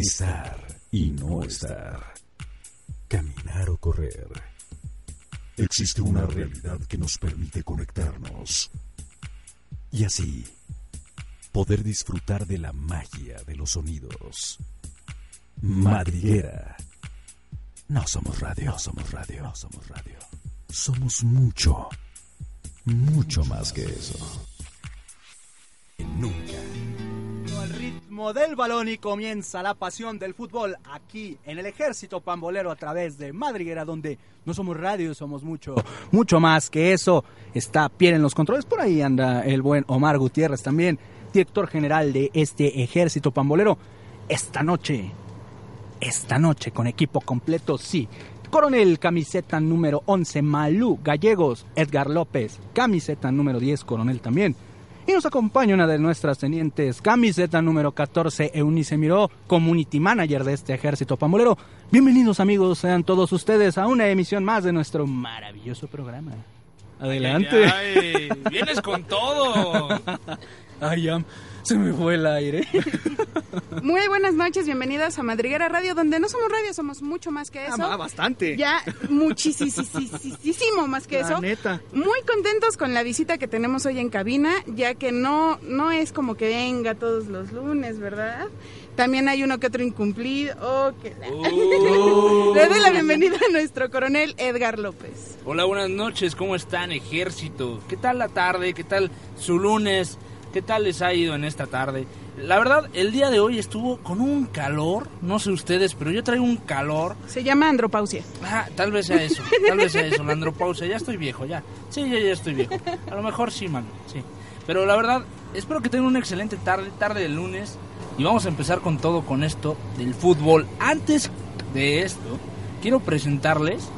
Estar y no estar. Caminar o correr. Existe una realidad que nos permite conectarnos. Y así, poder disfrutar de la magia de los sonidos. Madriguera. No somos radio, no somos radio, somos radio. Somos mucho, mucho más que eso. Ritmo del balón y comienza la pasión del fútbol aquí en el ejército pambolero a través de Madriguera donde no somos radio, somos mucho, mucho más que eso. Está Pierre en los controles, por ahí anda el buen Omar Gutiérrez también, director general de este ejército pambolero. Esta noche, esta noche con equipo completo, sí. Coronel, camiseta número 11, Malú Gallegos, Edgar López, camiseta número 10, Coronel también. Y nos acompaña una de nuestras tenientes, camiseta número 14, Eunice Miró, Community Manager de este ejército pambolero. Bienvenidos amigos, sean todos ustedes a una emisión más de nuestro maravilloso programa. Adelante. Ay, ay, vienes con todo. Ya, se me fue el aire. Muy buenas noches, bienvenidas a Madriguera Radio, donde no somos radio, somos mucho más que eso. Ah, bastante. Ya muchísimo más que La eso. neta. Muy contentos con la visita que tenemos hoy en cabina, ya que no, no es como que venga todos los lunes, ¿verdad? También hay uno que otro incumplido. Oh, que la-. Le doy la bienvenida a nuestro coronel Edgar López. Hola, buenas noches. ¿Cómo están, ejército? ¿Qué tal la tarde? ¿Qué tal su lunes? ¿Qué tal les ha ido en esta tarde? La verdad, el día de hoy estuvo con un calor. No sé ustedes, pero yo traigo un calor. Se llama andropausia. Ah, tal vez sea eso. Tal vez sea eso. La andropausia. Ya estoy viejo, ya. Sí, ya, ya estoy viejo. A lo mejor sí, mano. Sí. Pero la verdad, espero que tengan una excelente tarde, tarde de lunes. Y vamos a empezar con todo con esto del fútbol. Antes de esto, quiero presentarles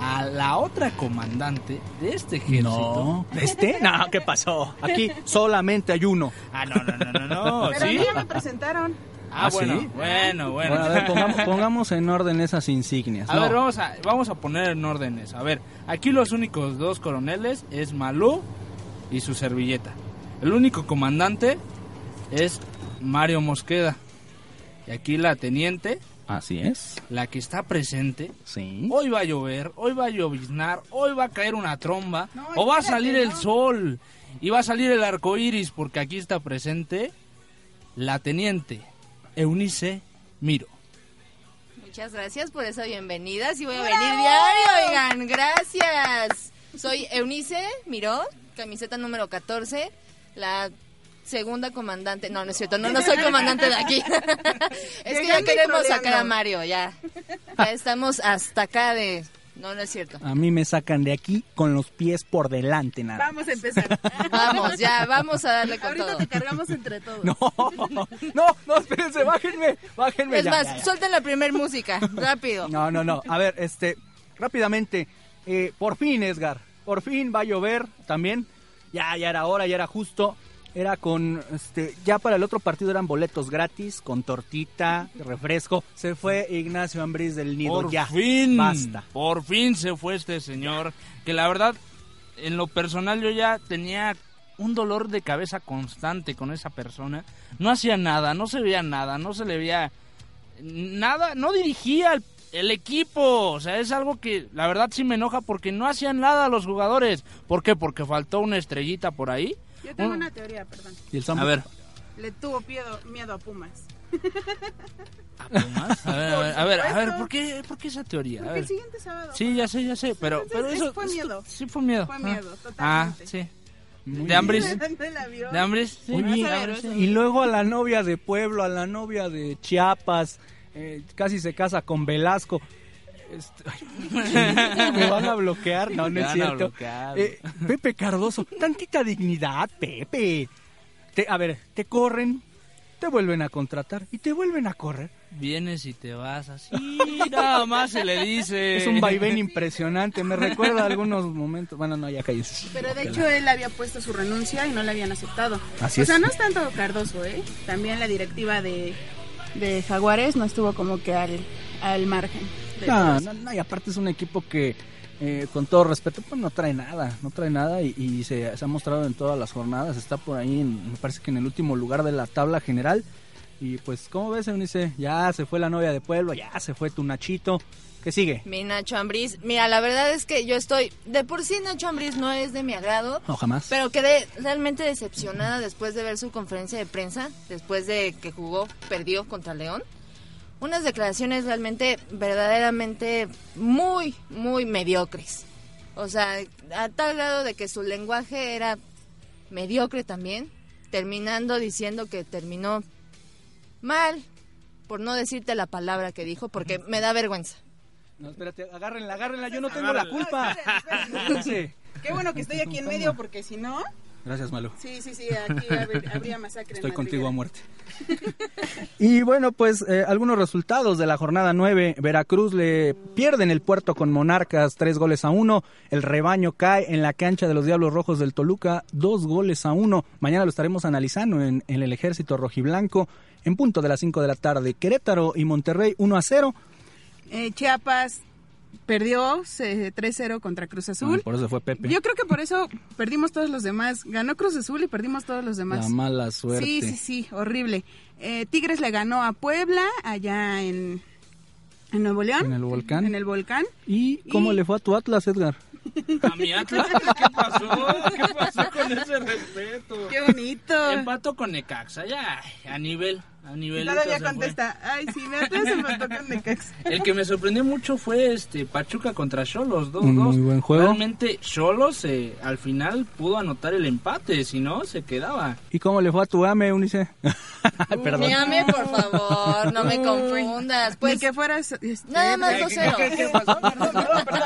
a la otra comandante de este ejército. No, ¿este? No, ¿qué pasó? Aquí solamente hay uno. Ah, no, no, no, no, no. Pero ¿Sí? ya me presentaron. Ah, ¿Ah, bueno, sí? bueno, bueno. Bueno, a ver, pongamos, pongamos en orden esas insignias. A No. ver, vamos a, vamos a poner en órdenes. A ver, aquí los únicos dos coroneles es Malú y su servilleta. El único comandante es Mario Mosqueda. Y aquí la teniente, Así es. la que está presente. Sí. Hoy va a llover, hoy va a lloviznar, hoy va a caer una tromba, No, o va a salir el sol, y va a salir el arco iris, porque aquí está presente la teniente Eunice Miro. Muchas gracias por esa bienvenida. Sí voy a venir diario, oigan, gracias. Soy Eunice Miró, camiseta número 14, la segunda comandante. No, no es cierto, no, no soy comandante de aquí. es que ya queremos sacar a. Mario, ya. Ya estamos hasta acá de... No, no es cierto. A mí me sacan de aquí con los pies por delante, nada. Vamos a empezar. Vamos, ya, vamos a darle con Ahorita todo. te cargamos entre todos. No, no, no, espérense, bájenme, bájenme. Es ya, más, ya, ya. suelten la primer música, rápido. No, no, no. A ver, este, rápidamente, eh, por fin, Edgar, por fin va a llover también. Ya, ya era hora, ya era justo. Era con, este, ya para el otro partido eran boletos gratis, con tortita, refresco. Se fue Ignacio Ambriz del Nido, Por ya. fin, Basta. por fin se fue este señor, que la verdad, en lo personal yo ya tenía un dolor de cabeza constante con esa persona. No hacía nada, no se veía nada, no se le veía nada, no dirigía el, el equipo. O sea, es algo que la verdad sí me enoja porque no hacían nada los jugadores. ¿Por qué? Porque faltó una estrellita por ahí. Yo tengo Un- una teoría, perdón. Y el Sambo- A ver, Le tuvo miedo, miedo a Pumas. ¿a Pumas? A ver, a ver, a ver, a ver, ¿por qué, por qué esa teoría? A Porque el siguiente sábado. Sí, ya sé, ya sé, pero, Entonces, pero es- eso... fue esto- miedo. Sí, fue miedo. Fue Ah. miedo, Ah, totalmente. sí. Muy De Ambris. ¿Dónde la vio? ¿De Ambris? Sí. Ver. y luego a la novia de Pueblo, a la novia de Chiapas, eh, casi se casa con Velasco. Este, ay, me van a bloquear, no, no es cierto. Eh, Pepe Cardoso, tantita dignidad, Pepe. Te- a ver, te corren, te vuelven a contratar y te vuelven a correr. Vienes y te vas así, nada más se le dice. Es un vaivén impresionante, me recuerda a algunos momentos. Bueno, no, ya cayó. Pero de hecho él había puesto su renuncia y no la habían aceptado. Así o es. sea, no es tanto Cardoso, ¿eh? También la directiva de, de Jaguares no estuvo como que al, al margen. No, no, no, y aparte es un equipo que, eh, con todo respeto, pues no trae nada, no trae nada y, y se, se ha mostrado en todas las jornadas, está por ahí, en- me parece que en el último lugar de la tabla general, Y pues, ¿cómo ves, Eunice? Ya se fue la novia de pueblo, ya se fue tu Nachito. ¿Qué sigue? Mi Nacho Ambriz. Mira, la verdad es que yo estoy. De por sí, Nacho Ambriz no es de mi agrado. No, jamás. Pero quedé realmente decepcionada después de ver su conferencia de prensa. Después de que jugó, perdió contra León. Unas declaraciones realmente, verdaderamente muy, muy mediocres. O sea, a tal grado de que su lenguaje era mediocre también. Terminando diciendo que terminó mal. Por no decirte la palabra que dijo, porque me da vergüenza. No, espérate, agárrenla, agárrenla, yo no tengo la culpa. Sí. Qué bueno que estoy aquí en medio porque si no... Gracias, Malo. Sí, sí, sí, aquí habr- habría masacre. Estoy contigo a muerte. y bueno, pues eh, algunos resultados de la jornada 9. Veracruz le pierde en el puerto con Monarcas tres goles a uno. El rebaño cae en la cancha de los Diablos Rojos del Toluca dos goles a uno. Mañana lo estaremos analizando en, en el ejército rojiblanco en punto de las 5 de la tarde. Querétaro y Monterrey 1 a 0. Eh, Chiapas perdió eh, 3-0 contra Cruz Azul. Ay, por eso fue Pepe. Yo creo que por eso perdimos todos los demás. Ganó Cruz Azul y perdimos todos los demás. La mala suerte. Sí, sí, sí, horrible. Eh, Tigres le ganó a Puebla allá en, en Nuevo León. En el volcán. En el volcán. ¿Y cómo Y- le fue a tu Atlas, Edgar? A mi Atlas, ¿qué pasó? ¿Qué pasó con ese respeto? Qué bonito. Empato con Necaxa, ya, a nivel, a nivel. Todavía contesta. Ay, sí, me me con Necaxa. El que me sorprendió mucho fue este Pachuca contra Cholos, 2-2. Un muy buen juego. Realmente Cholos eh, al final pudo anotar el empate, si no se quedaba. ¿Y cómo le fue a tu AME, Unice? Perdón. Mírame, por favor, no me confundas. Pues que fueras. este, nada más ¿Qué- qué- 2-0. qué- qué pasó? Perdón, perdón, perdón.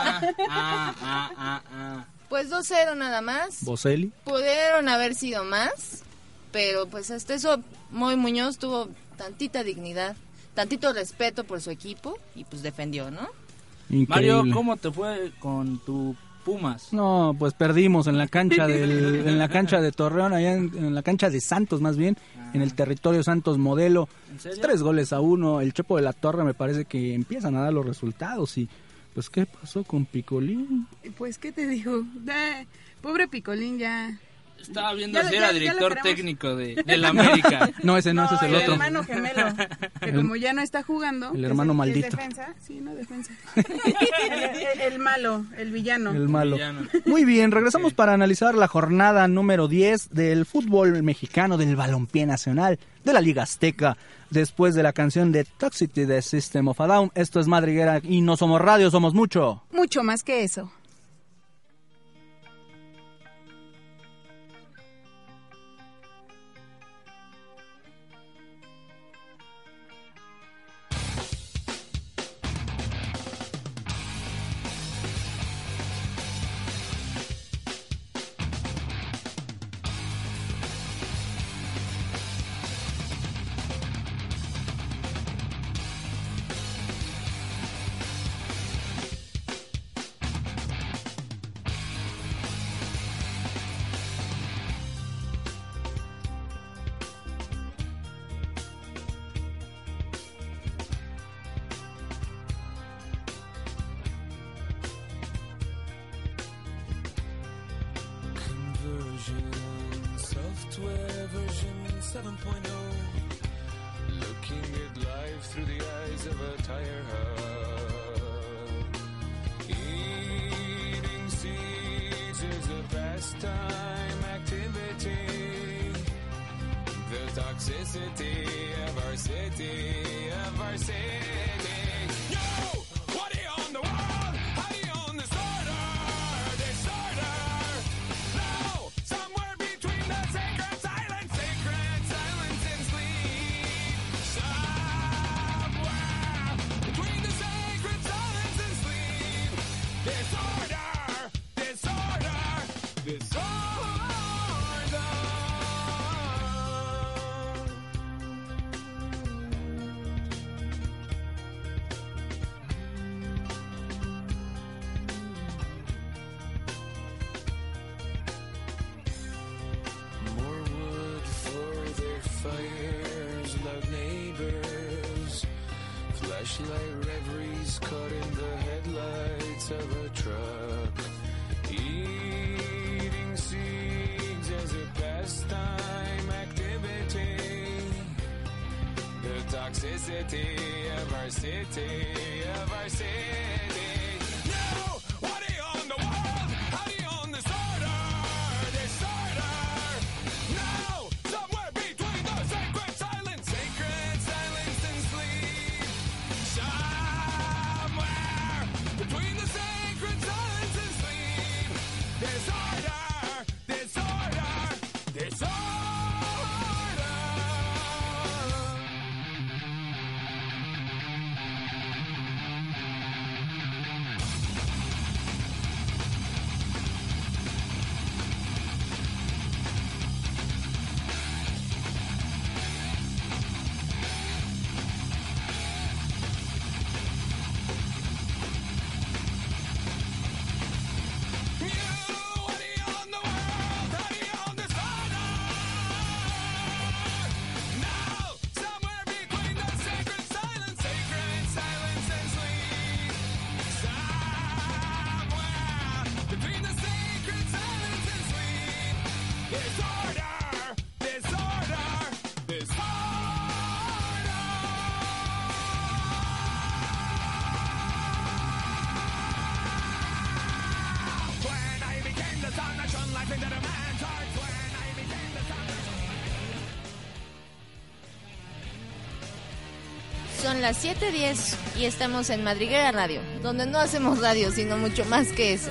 Ah, ah, ah, ah. Pues 2-0 nada más. Boselli. Pudieron haber sido más, pero pues hasta eso Moy Muñoz tuvo tantita dignidad, tantito respeto por su equipo y pues defendió, ¿no? Increíble. Mario, ¿cómo te fue con tu Pumas? No, pues perdimos en la cancha del, en la cancha de Torreón, allá en, en la cancha de Santos más bien, en el territorio Santos Modelo. Tres goles a uno. El Chepo de la Torre me parece que empiezan a dar los resultados y pues qué pasó con Picolín. Pues, ¿qué te digo? Da- pobre Picolín ya. Estaba viendo Ya si era ya director técnico de, del América. No, ese no, ese es el otro. hermano gemelo. Que El- como ya no está jugando. el hermano es- es maldito. defensa. Sí, no defensa. el, el- el malo, el villano. El malo. Villano. Muy bien, regresamos para analizar la jornada número 10 del fútbol mexicano, del balompié nacional, de la Liga Azteca, después de la canción de Toxicity de System of a Down. Esto es Madriguera y no somos radio, somos mucho. Mucho más que eso. This city of our city of our city. Son las 7:10 y estamos en Madriguera Radio, donde no hacemos radio, sino mucho más que eso.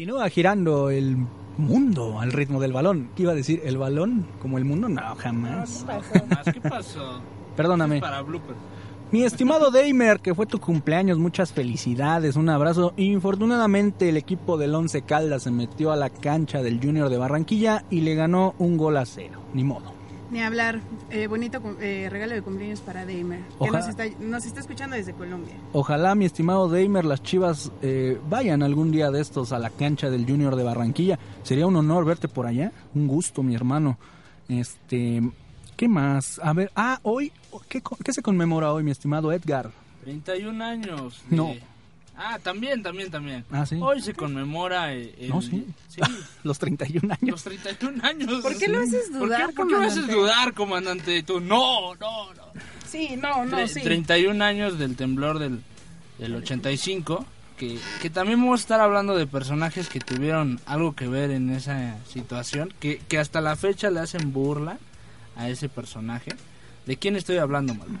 Continúa girando el mundo al ritmo del balón. ¿Qué iba a decir? ¿El balón como el mundo? No, jamás. Más, ¿Qué pasó? Perdóname. Para. Mi estimado Daimer, que fue tu cumpleaños, muchas felicidades, un abrazo. Infortunadamente el equipo del Once Caldas se metió a la cancha del Junior de Barranquilla y le ganó un gol a cero. Ni modo. Ni hablar. Eh, bonito eh, regalo de cumpleaños para Daimer, que nos está, nos está escuchando desde Colombia. Ojalá, mi estimado Daimer, las chivas eh, vayan algún día de estos a la cancha del Junior de Barranquilla. Sería un honor verte por allá. Un gusto, mi hermano. Este, ¿qué más? A ver, ah, hoy, ¿qué, qué se conmemora hoy, mi estimado Edgar? 31 años. de- No. Ah, también, también, también. Ah, ¿sí? Hoy se conmemora el... el- No, sí. Sí, Los 31 años. los 31 años. ¿Por qué lo haces ¿Por dudar, qué, por qué me haces comandante? dudar, comandante? Y tú, no, no, no. Sí, no, no, Tre- sí. 31 años del temblor del, del 85, que, que también vamos a estar hablando de personajes que tuvieron algo que ver en esa situación, que, que hasta la fecha le hacen burla a ese personaje. ¿De quién estoy hablando, Malva?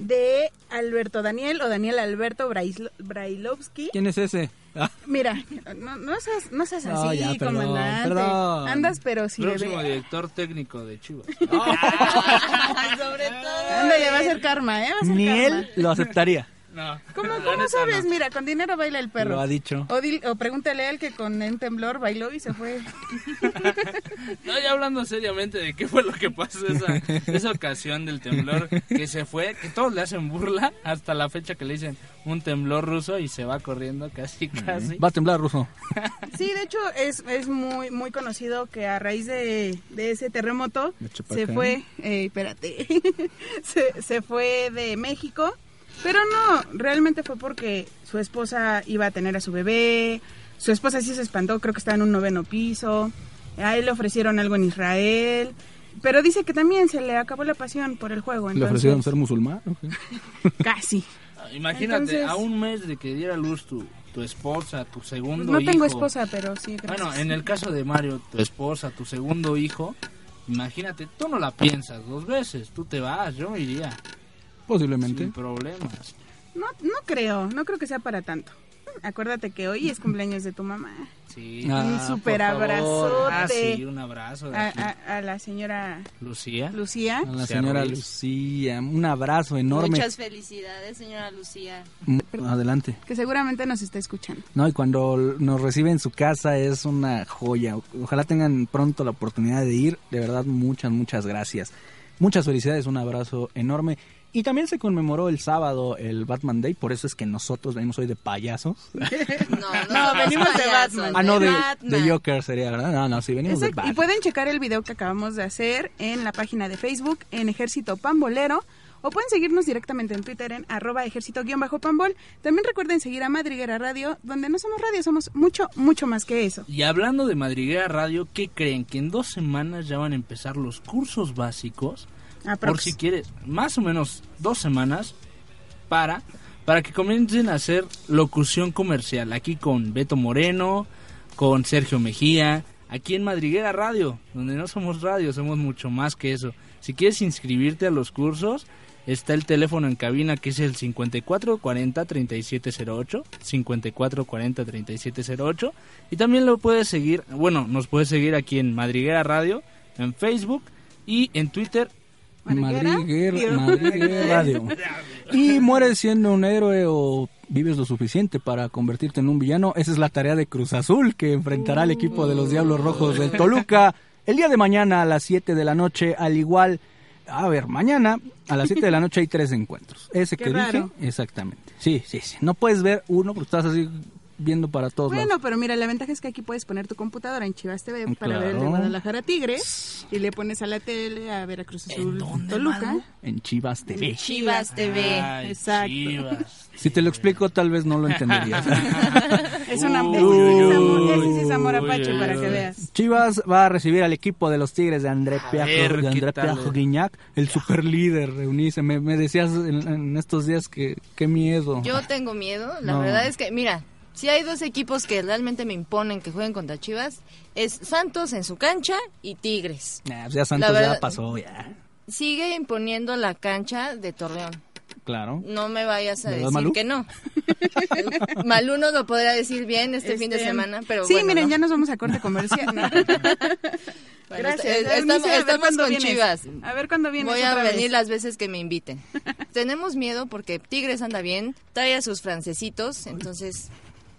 De Alberto Daniel o Daniel Alberto Braislo- Brailovsky. ¿Quién es ese? Ah, Mira, no, no seas, no seas No, así, ya, perdón, comandante. perdón. Andas, pero si Próximo bebé. director técnico de Chivas. Sobre todo. Ándale, va a ser karma, ¿eh? Va a ser Ni karma. él lo aceptaría. No, ¿Cómo, cómo neta sabes? no. Mira, con dinero baila el perro. Lo ha dicho. O, dil- o pregúntale a él que con un temblor bailó y se fue. No, ya hablando seriamente de qué fue lo que pasó esa, esa ocasión del temblor que se fue, que todos le hacen burla hasta la fecha que le dicen un temblor ruso y se va corriendo casi casi. Va a temblar, Ruso. Sí, de hecho es, es muy muy conocido que a raíz de, de ese terremoto De se fue, eh, espérate, se, se fue de México, pero no, realmente fue porque su esposa iba a tener a su bebé, su esposa sí se espantó, creo que estaba en un noveno piso, a él le ofrecieron algo en Israel, pero dice que también se le acabó la pasión por el juego. ¿Le ofrecieron ser musulmán? Casi. Imagínate, Entonces- a un mes de que diera luz tu, tu esposa, tu segundo No hijo. tengo esposa, pero sí, gracias. Bueno, en el caso de Mario, tu esposa, tu segundo hijo, imagínate, tú no la piensas dos veces, tú te vas, yo me iría, Posiblemente. sin problemas. No, no creo, no creo que sea para tanto. Acuérdate que hoy es cumpleaños de tu mamá. Sí. Ah, un super abrazote Ah, sí, un abrazo a, a- a la señora Lucía. Lucía. A la señora Ruiz. Lucía, un abrazo enorme. Muchas felicidades, señora Lucía. Adelante. que seguramente nos está escuchando. No, y cuando nos recibe en su casa es una joya. Ojalá tengan pronto la oportunidad de ir. De verdad, muchas, muchas gracias. Muchas felicidades, un abrazo enorme. Y también se conmemoró el sábado el Batman Day, por eso es que nosotros venimos hoy de payasos. No, no, No, venimos de Batman. ah, no, de, Batman. de Joker sería, ¿verdad? No, no, sí, venimos de Exacto, Y Batman. pueden checar el video que acabamos de hacer en la página de Facebook en Ejército Pambolero. O pueden seguirnos directamente en Twitter en arroba ejército-pambol. También recuerden seguir a Madriguera Radio, donde no somos radio, somos mucho, mucho más que eso. Y hablando de Madriguera Radio, ¿qué creen? Que en dos semanas ya van a empezar los cursos básicos. Aprox. Por si quieres, más o menos dos semanas para, para que comiencen a hacer locución comercial. Aquí con Beto Moreno, con Sergio Mejía, aquí en Madriguera Radio, donde no somos radio, somos mucho más que eso. Si quieres inscribirte a los cursos, está el teléfono en cabina que es el 5440-3708, 5440-3708, y también lo puedes seguir, bueno, nos puedes seguir aquí en Madriguera Radio, en Facebook y en Twitter Madriguera. Madriguera, Radio. Y mueres siendo un héroe o vives lo suficiente para convertirte en un villano. Esa es la tarea de Cruz Azul, que enfrentará al equipo de los Diablos Rojos del Toluca el día de mañana a las 7 de la noche. Al igual, a ver, mañana a las 7 de la noche hay tres encuentros. Ese Qué que raro. dije, exactamente. Sí, sí, sí. No puedes ver uno porque estás así viendo para todos lados. Bueno, pero mira, la ventaja es que aquí puedes poner tu computadora en Chivas TV para ver el de. Guadalajara Tigres y le pones a la tele a ver a Cruz Azul dónde, Toluca. En Chivas TV. Chivas TV. Ay, exacto. Chivas. Si te lo explico, tal vez no lo entenderías. Es una Uy, ese es amor- apache para que veas. Chivas va a recibir al equipo de los Tigres de André Piajo, de ¿qué André? Piajo Guiñac, el super líder, Eunice. Me, me decías en, en estos días que qué miedo. Yo tengo miedo. La No. verdad es que, mira, si hay dos equipos que realmente me imponen que jueguen contra Chivas, es Santos en su cancha y Tigres. Nah, pues ya Santos verdad- ya pasó, ya. Sigue imponiendo la cancha de Torreón. Claro. No me vayas a ¿Verdad, decir Malú? que no. Malú nos lo podrá decir bien este, fin de Este, semana, pero sí, bueno, miren, no. ya nos vamos a corte comercial. ¿no? Bueno, Gracias. ver, estamos, con vienes. Chivas. A ver cuándo vienes Voy a otra venir vez. las veces que me inviten. Tenemos miedo porque Tigres anda bien, trae a sus francesitos, entonces,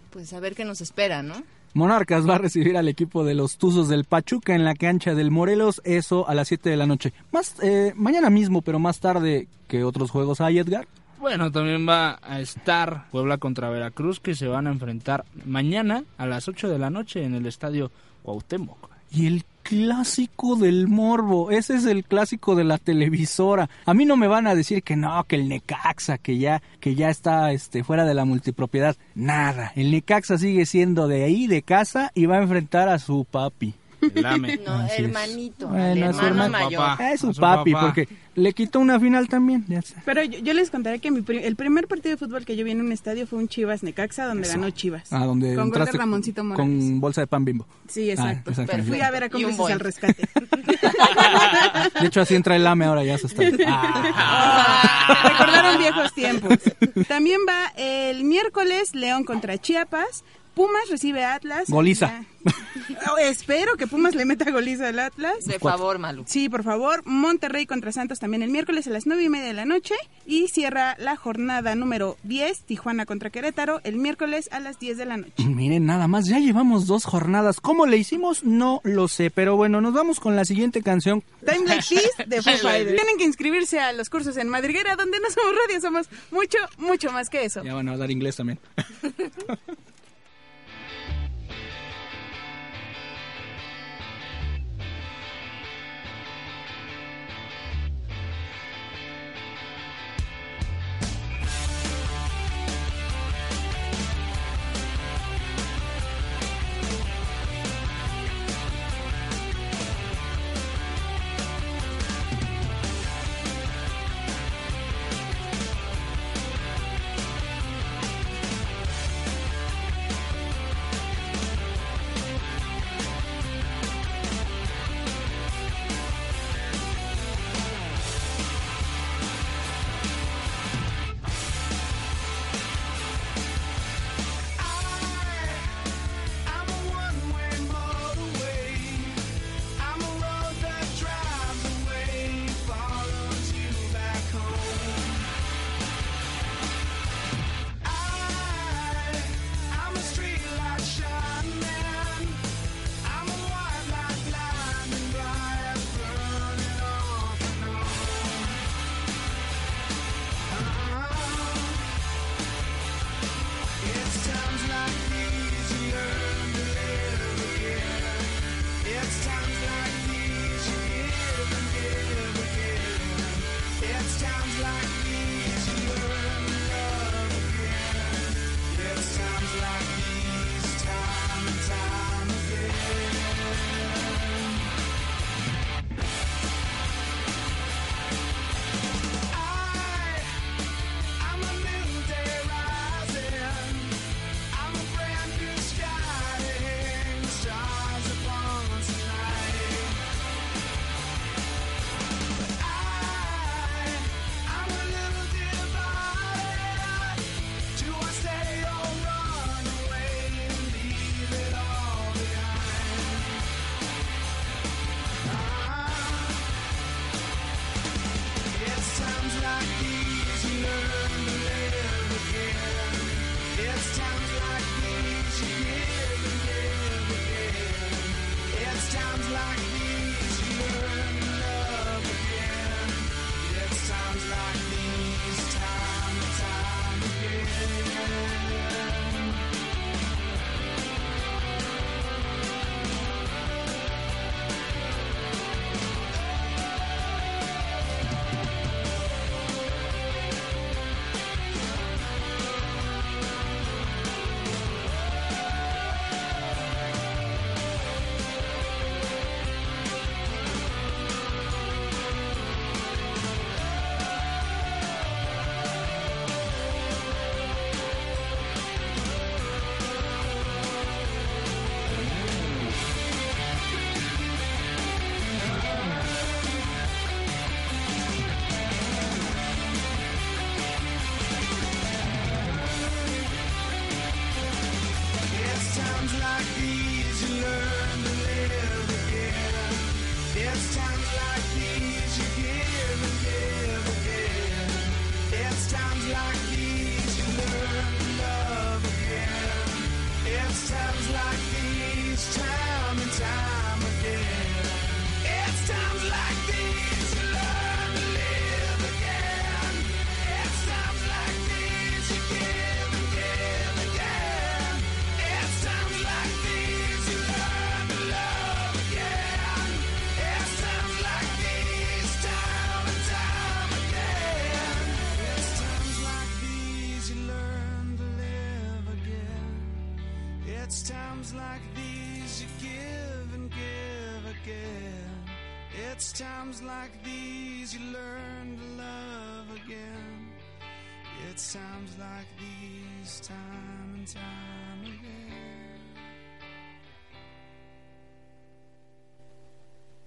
pues a ver qué nos espera, ¿no? Monarcas va a recibir al equipo de los Tuzos del Pachuca en la cancha del Morelos, eso a las 7 de la noche. Más eh, mañana mismo, pero más tarde que otros juegos hay, Edgar. Bueno, también va a estar Puebla contra Veracruz que se van a enfrentar mañana a las 8 de la noche en el estadio Cuauhtémoc. Y el clásico del morbo, ese es el clásico de la televisora. A mí no me van a decir que no, que el Necaxa, que ya, que ya está este, fuera de la multipropiedad. Nada, el Necaxa sigue siendo de ahí, de casa, y va a enfrentar a su papi. El AME. No, Así es. hermanito, Bueno, al es su hermano hermano. mayor. Papá. Ah, es su su papi, papá. porque le quitó una final también. ya está. Pero yo, yo les contaré que mi pri- el primer partido de fútbol que yo vi en un estadio fue un Chivas Necaxa, donde Eso. ganó Chivas. Ah, donde con gol de Ramoncito Morales. con bolsa de pan bimbo. Sí, exacto. Ah, exactamente. Fui a ver a Boeing. al rescate. De hecho, así entra el AME ahora ya se está. Ah. Recordaron viejos tiempos. También va el miércoles León contra Chiapas. Pumas recibe a Atlas. Goliza. Ya. Oh, espero que Pumas le meta goliza al Atlas. De favor, Malú. Sí, por favor. Monterrey contra Santos también el miércoles a las nueve y media de la noche. Y cierra la jornada número 10, Tijuana contra Querétaro, el miércoles a las 10 de la noche. Miren, nada más, ya llevamos dos jornadas. ¿Cómo le hicimos? No lo sé, pero bueno, nos vamos con la siguiente canción. Time Like This de Foo Fighters. Tienen que inscribirse a los cursos en Madriguera, donde no somos radio, somos mucho, mucho más que eso. Ya van a dar inglés también.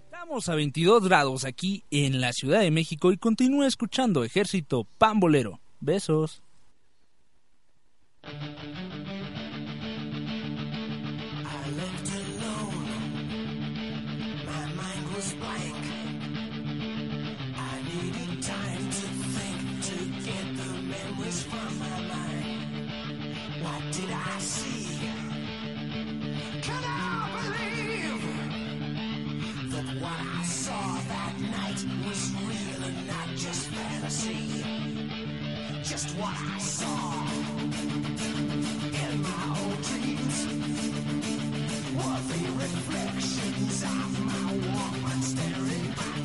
Estamos a 22 grados aquí en la Ciudad de México y continúa escuchando Ejército Pambolero. Besos. night was real and not just fantasy. Just what I saw in my old dreams were the reflections of my woman staring back.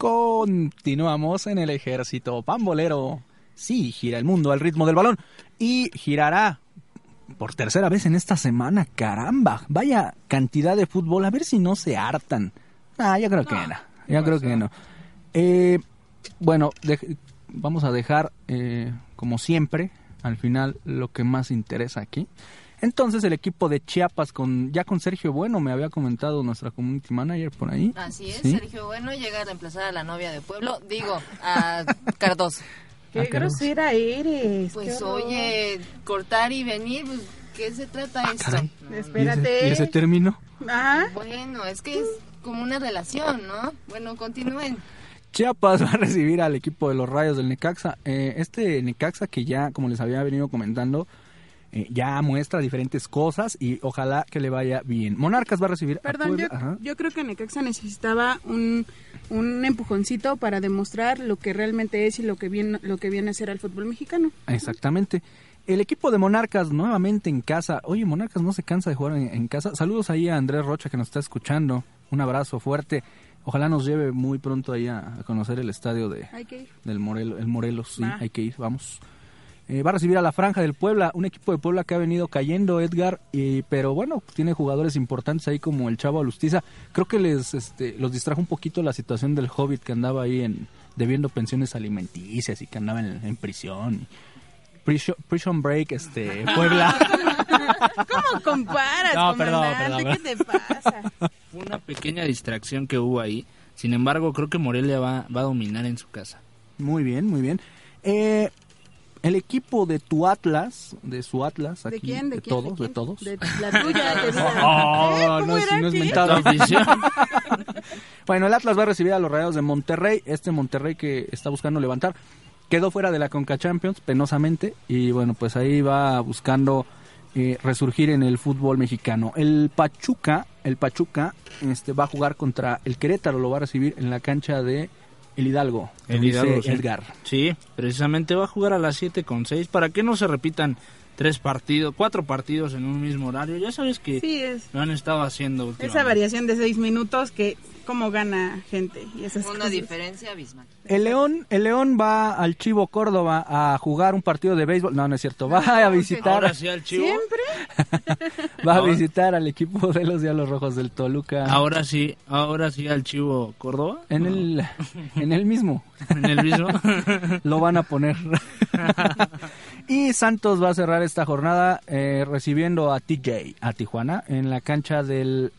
Continuamos en el ejército pambolero. Sí, gira el mundo al ritmo del balón y girará por tercera vez en esta semana. Caramba, vaya cantidad de fútbol. A ver si no se hartan. Ah, yo creo que no. Yo creo que no. Eh, bueno, de- vamos a dejar, eh, como siempre, al final lo que más interesa aquí. Entonces el equipo de Chiapas, con ya con Sergio Bueno, me había comentado nuestra community manager por ahí. Así es, Sí. Sergio Bueno llega a reemplazar a la novia de pueblo, digo, a Cardoso. Qué Ah, grosera eres. Pues oye, cortar y venir, pues, ¿qué se trata esto? Ah, caray. No, ¿Y ese, Espérate. y ese término? Ajá. Bueno, es que es como una relación, ¿no? Bueno, continúen. Chiapas va a recibir al equipo de los Rayos del Necaxa. Eh, este Necaxa que ya, como les había venido comentando, eh, ya muestra diferentes cosas y ojalá que le vaya bien. Monarcas va a recibir a Perdón, yo, creo que Necaxa necesitaba un, un empujoncito para demostrar lo que realmente es y lo que viene, lo que viene a ser al fútbol mexicano. Exactamente. El equipo de Monarcas nuevamente en casa. Oye, Monarcas no se cansa de jugar en, en casa. Saludos ahí a Andrés Rocha que nos está escuchando. Un abrazo fuerte. Ojalá nos lleve muy pronto ahí a, a conocer el estadio de, del Morelos, el Morelos, sí, hay que ir, vamos. Eh, va a recibir a la Franja del Puebla, un equipo de Puebla que ha venido cayendo, Edgar, y, pero bueno, tiene jugadores importantes ahí como el Chavo Alustiza. Creo que les este, los distrajo un poquito la situación del Hobbit que andaba ahí en debiendo pensiones alimenticias y que andaba en, en prisión. Prison, prison Break, este, Puebla. ¿Cómo comparas, No, perdón, comandante? perdón. ¿Qué te pasa? Fue una pequeña distracción que hubo ahí. Sin embargo, creo que Morelia va, va a dominar en su casa. Muy bien, muy bien. Eh, el equipo de tu Atlas, de su Atlas, ¿De quién? ¿De, de quién? todos, de, quién? todos. De la tuya, de vida. Oh, ¿Eh? ¿Cómo no, era si no es afición. Bueno, el Atlas va a recibir a los Rayados de Monterrey. Este Monterrey que está buscando levantar. Quedó fuera de la Conca Champions, penosamente. Y bueno, pues ahí va buscando eh, resurgir en el fútbol mexicano. El Pachuca, el Pachuca este, va a jugar contra el Querétaro. Lo va a recibir en la cancha de El Hidalgo. El dice Hidalgo, sí. Edgar. Sí, precisamente va a jugar a las 7 con 6 para que no se repitan tres partidos, cuatro partidos en un mismo horario. Ya sabes que Sí, es lo han estado haciendo esa variación de seis minutos que cómo gana gente y esas Una cosas. diferencia abismal. El León, el León va al Chivo Córdoba a jugar un partido de béisbol. No, no es cierto. Va a visitar, Ahora sí al Chivo. Siempre. va a visitar al equipo de los Diablos Rojos del Toluca. Ahora sí, ahora sí al Chivo Córdoba. En el, en el mismo. En el mismo. Lo van a poner. y Santos va a cerrar esta jornada eh, recibiendo a TJ, a Tijuana, en la cancha del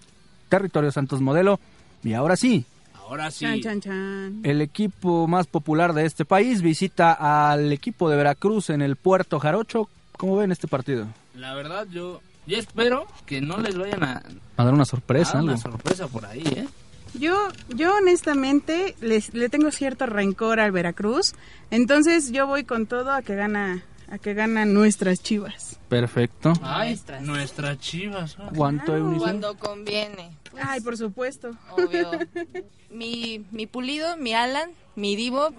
territorio Santos Modelo. Y ahora sí, Ahora sí. Chan, chan, chan. el equipo más popular de este país visita al equipo de Veracruz en el Puerto Jarocho. ¿Cómo ven este partido? La verdad, yo, yo espero que no les vayan a, A dar una a sorpresa. dar una algo. sorpresa por ahí, ¿eh? Yo, yo honestamente les, le tengo cierto rencor al Veracruz, entonces yo voy con todo a que gana, a que ganan nuestras Chivas. Perfecto. Ay, Nuestras. nuestras chivas. ¿no? ¿Cuánto, Eunice? Cuando conviene. Pues, Ay, por supuesto. Obvio. Mi, mi pulido, mi Alan, mi Divo,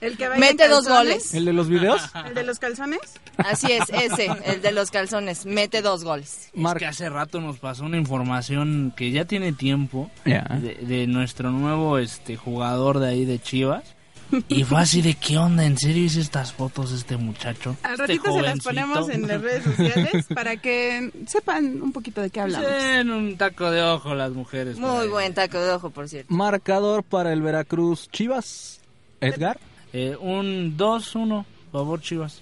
El que mete dos goles. ¿El de los videos? ¿El de los calzones? Así es, ese, el de los calzones, mete dos goles. Es Mar- que hace rato nos pasó una información que ya tiene tiempo Ya. de, de nuestro nuevo este jugador de ahí de Chivas. Y fue así de qué onda, ¿en serio hice estas fotos este muchacho? Al Este ratito se las ponemos en las redes sociales para que sepan un poquito de qué hablamos. En un taco de ojo las mujeres. Muy buen taco de ojo, por cierto. Marcador para el Veracruz Chivas. Edgar. Eh, un 2-1, favor Chivas.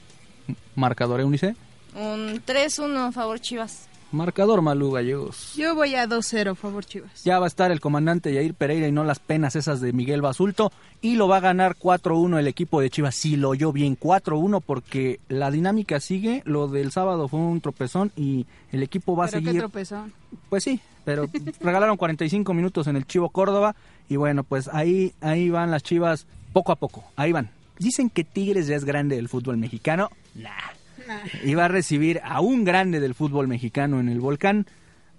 Marcador Eunice. Un 3-1, favor Chivas. Marcador Malú Gallegos. Yo voy a 2-0, favor Chivas. Ya va a estar el comandante Yair Pereira y no las penas esas de Miguel Basulto. Y lo va a ganar 4-1 el equipo de Chivas. Sí, lo oyó bien, 4-1 porque la dinámica sigue. Lo del sábado fue un tropezón y el equipo va a Pero qué seguir. tropezón. Pues sí, pero regalaron 45 minutos en el Chivo Córdoba y bueno, pues ahí ahí van las Chivas poco a poco. Ahí van. Dicen que Tigres ya es grande del fútbol mexicano. Nah. Y va a recibir a un grande del fútbol mexicano en el Volcán,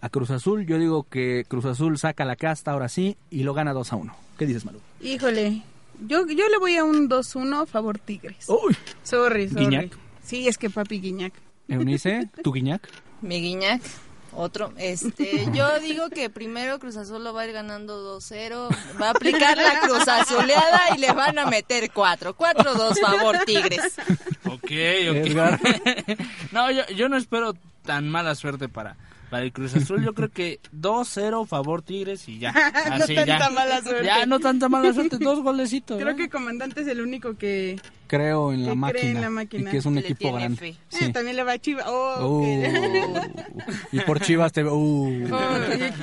a Cruz Azul. Yo digo que Cruz Azul saca la casta ahora sí y lo gana 2 a 1. ¿Qué dices, Malu? Híjole, yo, yo le voy a un 2-1, favor Tigres. Uy. Sorry, sorry. Guiñac. Sí, es que papi Guiñac. Eunice, tu guiñac. Mi Guiñac, Otro, este, yo digo que primero Cruz Azul lo va a ir ganando 2-0, va a aplicar la Cruz Azuleada y le van a meter 4, 4-2 favor Tigres. Ok, ok. no, yo, yo no espero tan mala suerte para, para el Cruz Azul. Yo creo que 2-0 favor Tigres y ya. No Así, tanta ya. mala suerte. Ya, no tanta mala suerte, dos golecitos. Creo ¿eh? que comandante es el único que Creo en la, máquina, en la máquina. y que es un Le equipo tiene grande. fe. eh, Sí. también le va a Chivas. Oh, Uh, ok. y por Chivas te uh. Oh,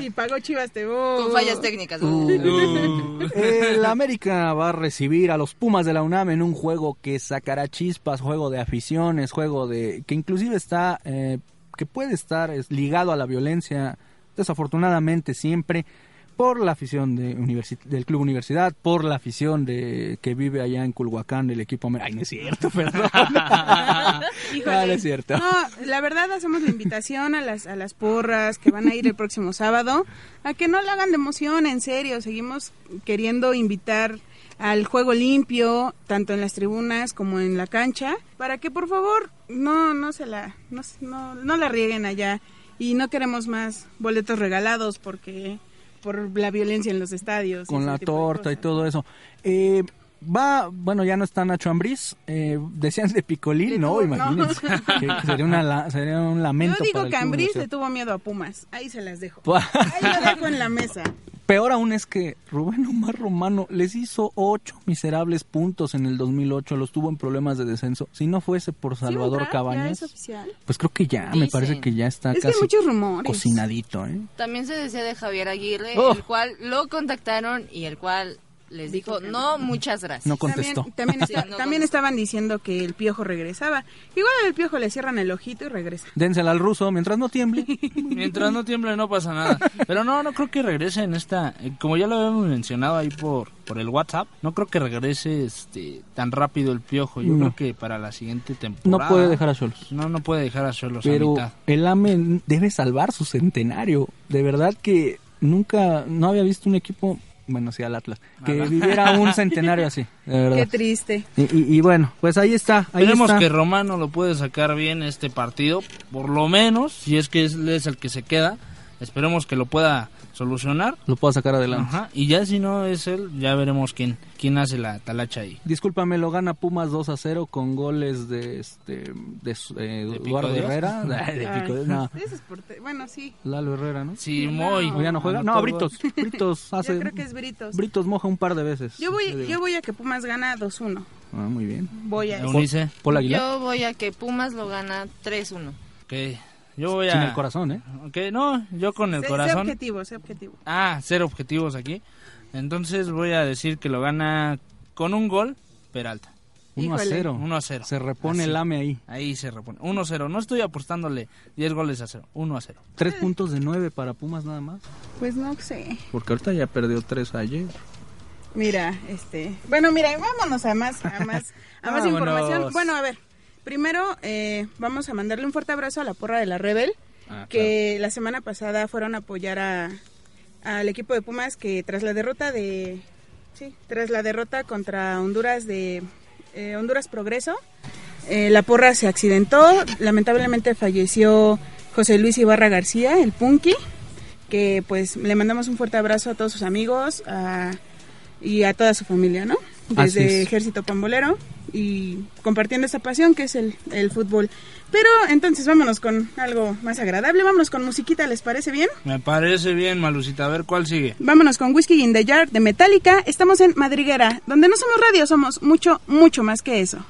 y, y pagó Chivas te oh. Con fallas técnicas. Uh. Uh. El América va a recibir a los Pumas de la UNAM en un juego que sacará chispas, juego de aficiones, juego de que inclusive está, eh, que puede estar es, ligado a la violencia, desafortunadamente siempre por la afición de universi- del Club Universidad, por la afición de que vive allá en Culhuacán del equipo. Ay, no es cierto, perdón. No, no es cierto. No, la verdad hacemos la invitación a las, a las porras que van a ir el próximo sábado a que no la hagan de emoción, en serio. Seguimos queriendo invitar al juego limpio, tanto en las tribunas como en la cancha, para que por favor no, no se la, no, no, no la rieguen allá. Y no queremos más boletos regalados porque por la violencia en los estadios. con la torta y todo eso. Eh, va, bueno, ya no está Nacho Ambriz, eh, decían de Picolín, no, imagínense, que sería, una, sería un lamento Yo digo para que Ambriz le tuvo miedo a Pumas. Ahí se las dejo. Ahí lo dejo en la mesa. Peor aún es que Rubén Omar Romano les hizo ocho miserables puntos en el 2008, los tuvo en problemas de descenso. Si no fuese por ¿Sí Salvador? ¿Ya Cabañas, es oficial? pues creo que ya, me parece que ya está Es que hay casi muchos rumores. cocinadito, ¿eh? También se decía de Javier Aguirre, Oh. el cual lo contactaron y el cual les dijo, no, muchas gracias. No contestó. También, también, Sí, está- no también contestó. estaban diciendo que el piojo regresaba. Igual al piojo le cierran el ojito y regresa. Dénsela al ruso mientras no tiemble. Mientras no tiemble no pasa nada. Pero no, no creo que regrese en esta, eh, como ya lo habíamos mencionado ahí por, por el WhatsApp, no creo que regrese este tan rápido el piojo. Yo No. creo que para la siguiente No temporada. puede dejar a Cholos. No, no puede dejar a Cholos a Pero mitad. el AME debe salvar su centenario. De verdad que nunca, no había visto un equipo, bueno, sí al Atlas, que Nada. viviera un centenario así, de Qué triste. Y, y- y bueno, pues ahí está, ahí Esperemos está. que Romano lo puede sacar bien este partido, por lo menos, si es que es, es el que se queda. Esperemos que lo pueda solucionar. Lo puedo sacar adelante. Ajá, y ya si no es él, ya veremos quién, quién hace la talacha ahí. Discúlpame, lo gana Pumas 2 a 0 con goles de este de, eh, ¿De Eduardo? Herrera, Ay, de Pico Dios, no, es por te- Bueno, sí. Lalo Herrera, ¿no? Sí, muy. ¿O ya no juega? No, Britos, Britos hace Yo creo que es Britos. Britos moja un par de veces. Yo voy, yo voy a que Pumas gana 2-1. Ah, muy bien. Voy a. Yo voy a que Pumas lo gana 3-1. ok. Yo voy a... Sin el corazón, ¿eh? Ok, no, yo con el Sé, sé corazón... objetivo, sé objetivo. Ah, cero objetivos aquí. Entonces voy a decir que lo gana con un gol Peralta. 1 a Híjole. 0. 1 a 0. Se repone Así. el AME ahí. Ahí se repone. 1 a 0. No estoy apostándole 10 goles a 0. 1 a 0. Tres puntos de nueve para Pumas nada más. Pues no sé. Porque ahorita ya perdió tres ayer. Mira, este. Bueno, mira, vámonos a más, a más, a más Vámonos. información. Bueno, a ver. Primero, eh, vamos a mandarle un fuerte abrazo a la porra de la Rebel, Ah, que la semana pasada fueron a apoyar a, al equipo de Pumas que tras la derrota de. Sí, tras la derrota contra Honduras de eh, Honduras Progreso, eh, la porra se accidentó. Lamentablemente falleció José Luis Ibarra García, el Punky, que pues le mandamos un fuerte abrazo a todos sus amigos a- y a toda su familia, ¿no? Desde es. Ejército Pambolero y compartiendo esta pasión que es el, el fútbol. Pero entonces vámonos con algo más agradable, vámonos con musiquita, ¿les parece bien? Me parece bien, Malucita. A ver cuál sigue. Vámonos con Whiskey in the Jar de Metallica. Estamos en Madriguera, donde no somos radio, somos mucho, mucho más que eso.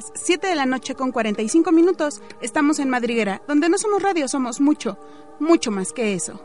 las 7 de la noche con 45 minutos estamos en Madriguera, donde no somos radio, somos mucho, mucho más que eso.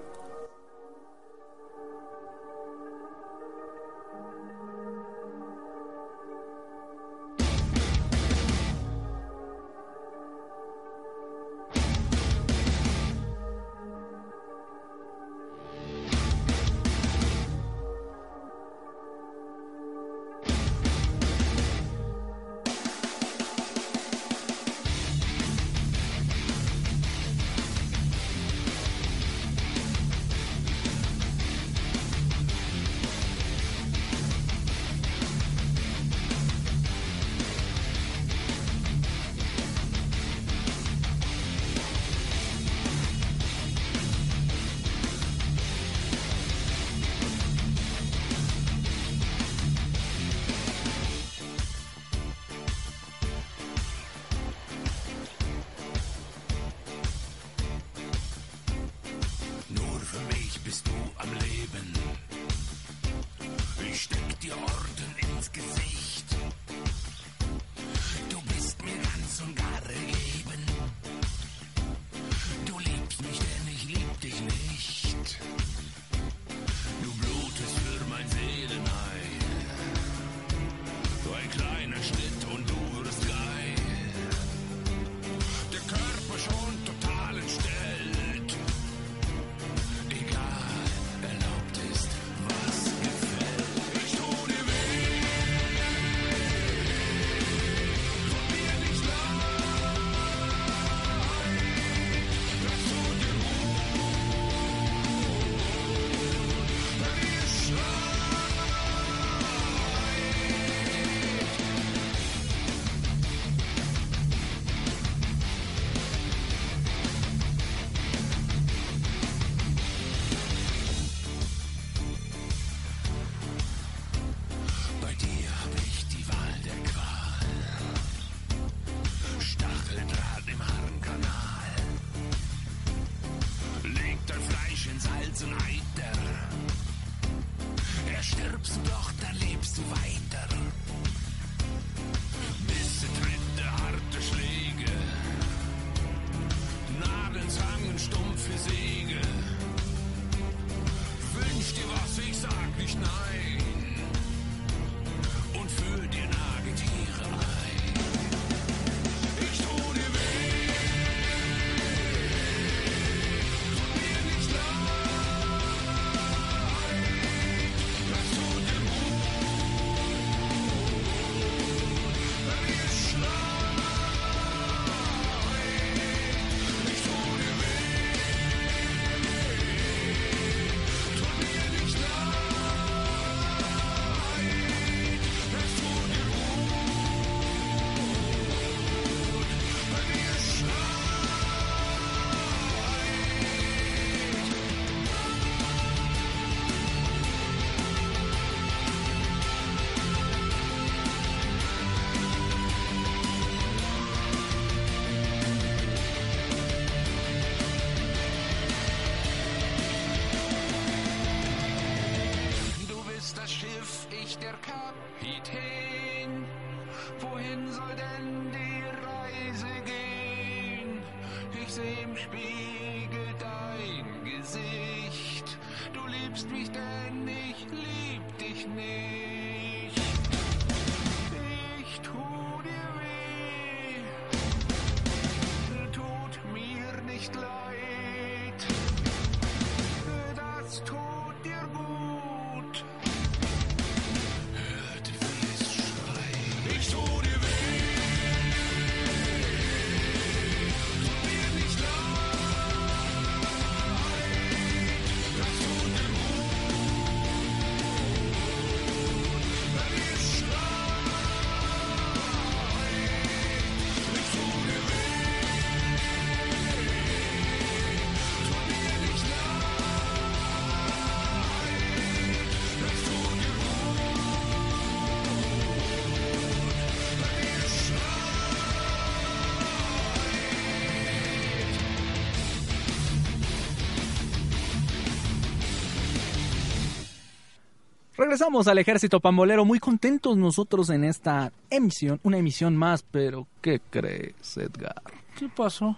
Regresamos al ejército pambolero, muy contentos nosotros en esta emisión, una emisión más, pero ¿qué crees, Edgar? ¿Qué pasó?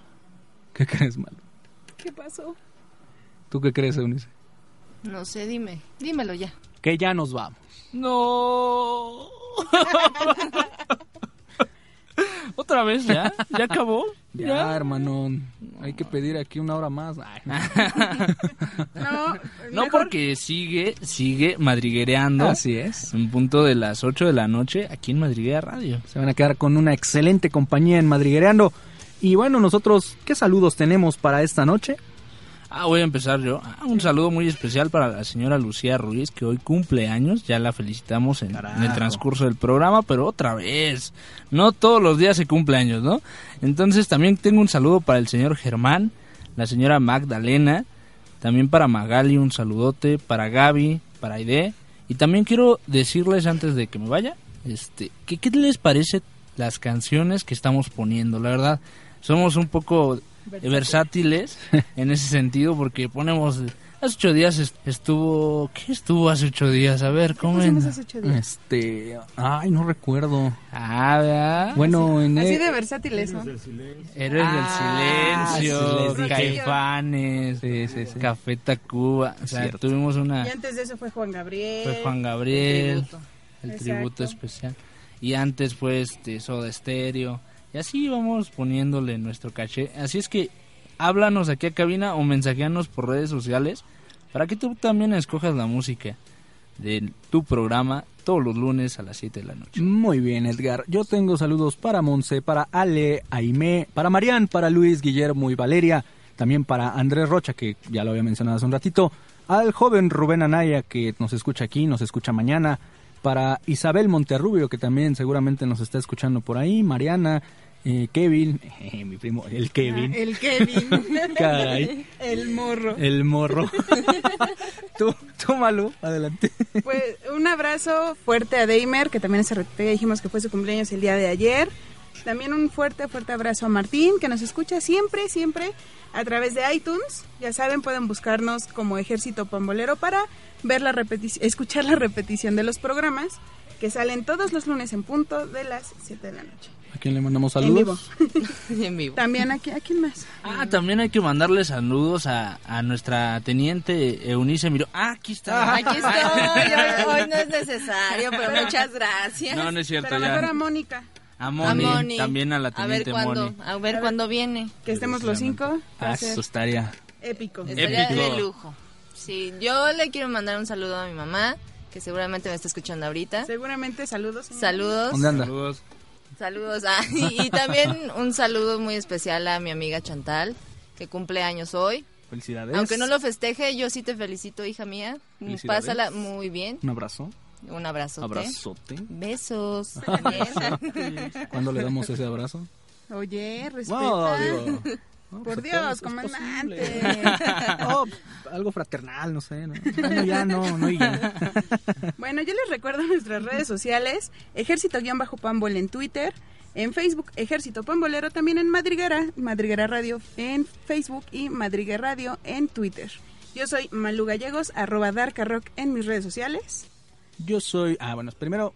¿Qué crees, Malo? ¿Qué pasó? ¿Tú qué crees, Eunice? No sé, dime, dímelo ya. Que ya nos vamos. No. ¿Otra vez ya? ¿Ya acabó? Ya, hermano, hay que pedir aquí una hora más. Ay, no. No, No, mejor- porque sigue, sigue madriguereando. Así es. En punto de las 8 de la noche aquí en Madriguera Radio. Se van a quedar con una excelente compañía en Madriguereando. Y bueno, nosotros, ¿qué saludos tenemos para esta noche? Ah, voy a empezar yo. Ah, un saludo muy especial para la señora Lucía Ruiz, que hoy cumple años. Ya la felicitamos en, en el transcurso del programa, pero otra vez. No todos los días se cumple años, ¿no? Entonces también tengo un saludo para el señor Germán, la señora Magdalena, también para Magali un saludote, para Gaby, para Aide. Y también quiero decirles antes de que me vaya, este, que qué les parece las canciones que estamos poniendo. La verdad, somos un poco versátiles en ese sentido porque ponemos hace ocho días est- estuvo qué estuvo hace ocho días a ver cómo hace ocho días? Este, ay, no recuerdo. ah ¿verdad? Bueno, en Así e- de versátiles son. héroes Ah, del silencio sí les dije. caifanes Sí, sí, sí. café Tacuba o sea Cierto. tuvimos una Y antes de eso fue Juan Gabriel. fue Juan Gabriel tributo. el tributo especial y antes fue este Soda Stereo y así vamos poniéndole nuestro caché. Así es que háblanos aquí a cabina o mensajeanos por redes sociales para que tú también escojas la música de tu programa todos los lunes a las 7 de la noche. Muy bien, Edgar. Yo tengo saludos para Monse, para Ale, Aimé, para Marián, para Luis, Guillermo y Valeria, también para Andrés Rocha, que ya lo había mencionado hace un ratito, al joven Rubén Anaya, que nos escucha aquí, nos escucha mañana, para Isabel Monterrubio, que también seguramente nos está escuchando por ahí, Mariana, eh, Kevin, eh, mi primo, el Kevin, Ah, el Kevin. Caray. el morro. el morro. tú, Malu, adelante. Pues un abrazo fuerte a Deimer, que también se repite, dijimos que fue su cumpleaños el día de ayer. También un fuerte, fuerte abrazo a Martín, que nos escucha siempre, siempre a través de iTunes. Ya saben, pueden buscarnos como Ejército Pambolero para ver la repetición, escuchar la repetición de los programas que salen todos los lunes en punto de las 7 de la noche. ¿A quién le mandamos En vivo. saludos? en vivo. También aquí, ¿a quién más? Ah, también hay que mandarle saludos a, a nuestra teniente Eunice Miró. Ah, aquí está. Aquí estoy, hoy, hoy no es necesario, pero muchas gracias. No, no es cierto. Pero ya. mejor a Mónica, A A Moni, Moni. también a la A ver teniente cuándo, Moni. a ver cuándo viene. que estemos los cinco. Ah, a eso estaría. épico. Estaría Épico. de lujo. Sí, yo le quiero mandar un saludo a mi mamá, que seguramente me está escuchando ahorita. Seguramente saludos. señor. Saludos. ¿Dónde anda? Saludos. Saludos. ah, y, y también un saludo muy especial a mi amiga Chantal, que cumple años hoy. Felicidades. Aunque no lo festeje, yo sí te felicito, hija mía. Pásala muy bien. Un abrazo. Un abrazo. Abrazote. Besos. ¿Cuándo le damos ese abrazo? Oye, respeta. Digo. No, Por Dios, comandante. Oh, algo fraternal, no sé. ¿no? Bueno, ya no, no. ya. Bueno, yo les recuerdo nuestras redes sociales, Ejército-Pambol en Twitter, en Facebook, Ejército Pambolero, también en Madriguera, Madriguera Radio en Facebook y Madriguera Radio en Twitter. Yo soy Malu Gallegos, arroba Darka Rock en mis redes sociales. Yo soy. Ah, bueno, primero,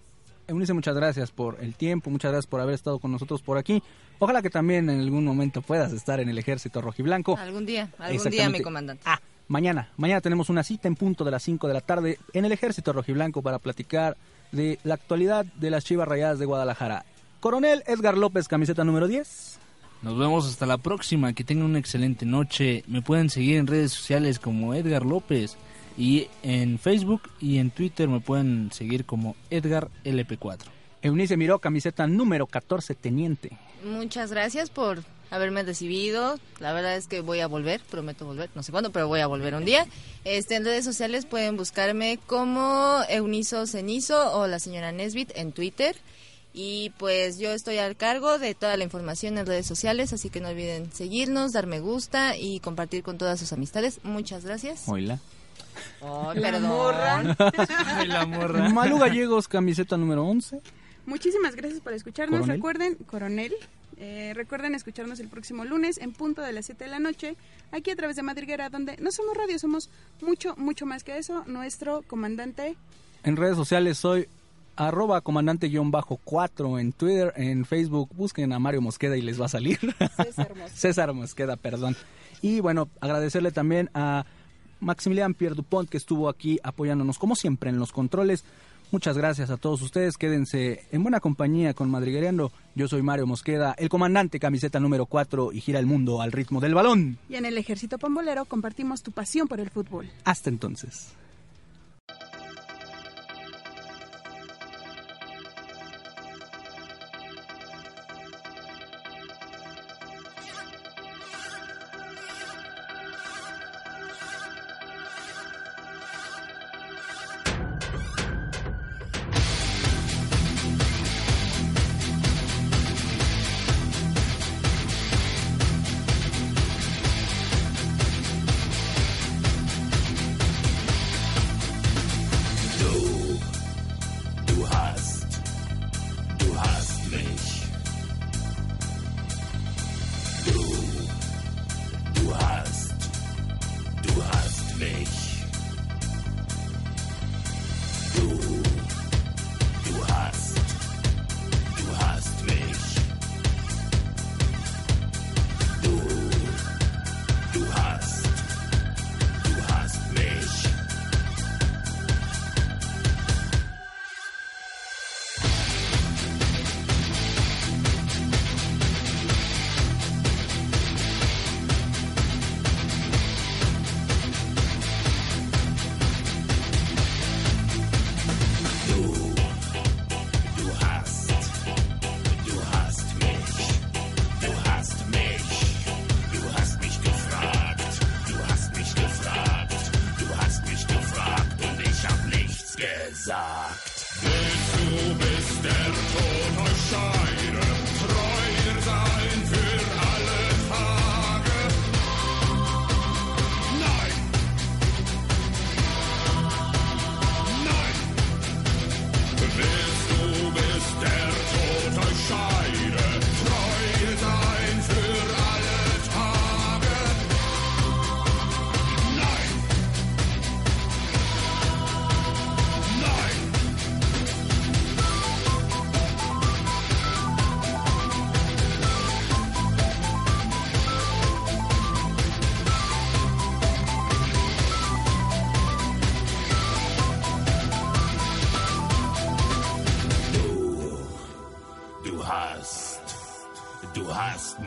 Eunice, muchas gracias por el tiempo, muchas gracias por haber estado con nosotros por aquí. Ojalá que también en algún momento puedas estar en el ejército rojiblanco. algún día, algún día, mi comandante. Ah, mañana. Mañana tenemos una cita en punto de las 5 de la tarde en el Ejército Rojiblanco para platicar de la actualidad de las Chivas Rayadas de Guadalajara. Coronel Edgar López, camiseta número 10. Nos vemos hasta la próxima. Que tengan una excelente noche. Me pueden seguir en redes sociales como Edgar López. Y en Facebook y en Twitter me pueden seguir como Edgar LP4. Eunice Miró, camiseta número 14, teniente. Muchas gracias por haberme recibido. La verdad es que voy a volver, prometo volver, no sé cuándo, pero voy a volver un día. Este, en redes sociales pueden buscarme como Euniso Cenizo o la señora Nesbit en Twitter. Y pues yo estoy al cargo de toda la información en redes sociales, así que no olviden seguirnos, dar me gusta y compartir con todas sus amistades. Muchas gracias. Oila. Oh, La morra. Ay, la morra. Malu Gallegos, camiseta número 11. Muchísimas gracias por escucharnos. Coronel. Recuerden, coronel, eh, recuerden escucharnos el próximo lunes en punto de las 7 de la noche, aquí a través de Madriguera, donde no somos radio, somos mucho, mucho más que eso. Nuestro comandante En redes sociales soy arroba comandante-4 en Twitter, en Facebook. Busquen a Mario Mosqueda y les va a salir. César Mosqueda. César Mosqueda, perdón. Y bueno, agradecerle también a Maximilian Pierre Dupont que estuvo aquí apoyándonos como siempre en los controles. Muchas gracias a todos ustedes. Quédense en buena compañía con Madriguereando. Yo soy Mario Mosqueda, el comandante camiseta número 4 y gira el mundo al ritmo del balón. Y en el Ejército Pambolero compartimos tu pasión por el fútbol. Hasta entonces.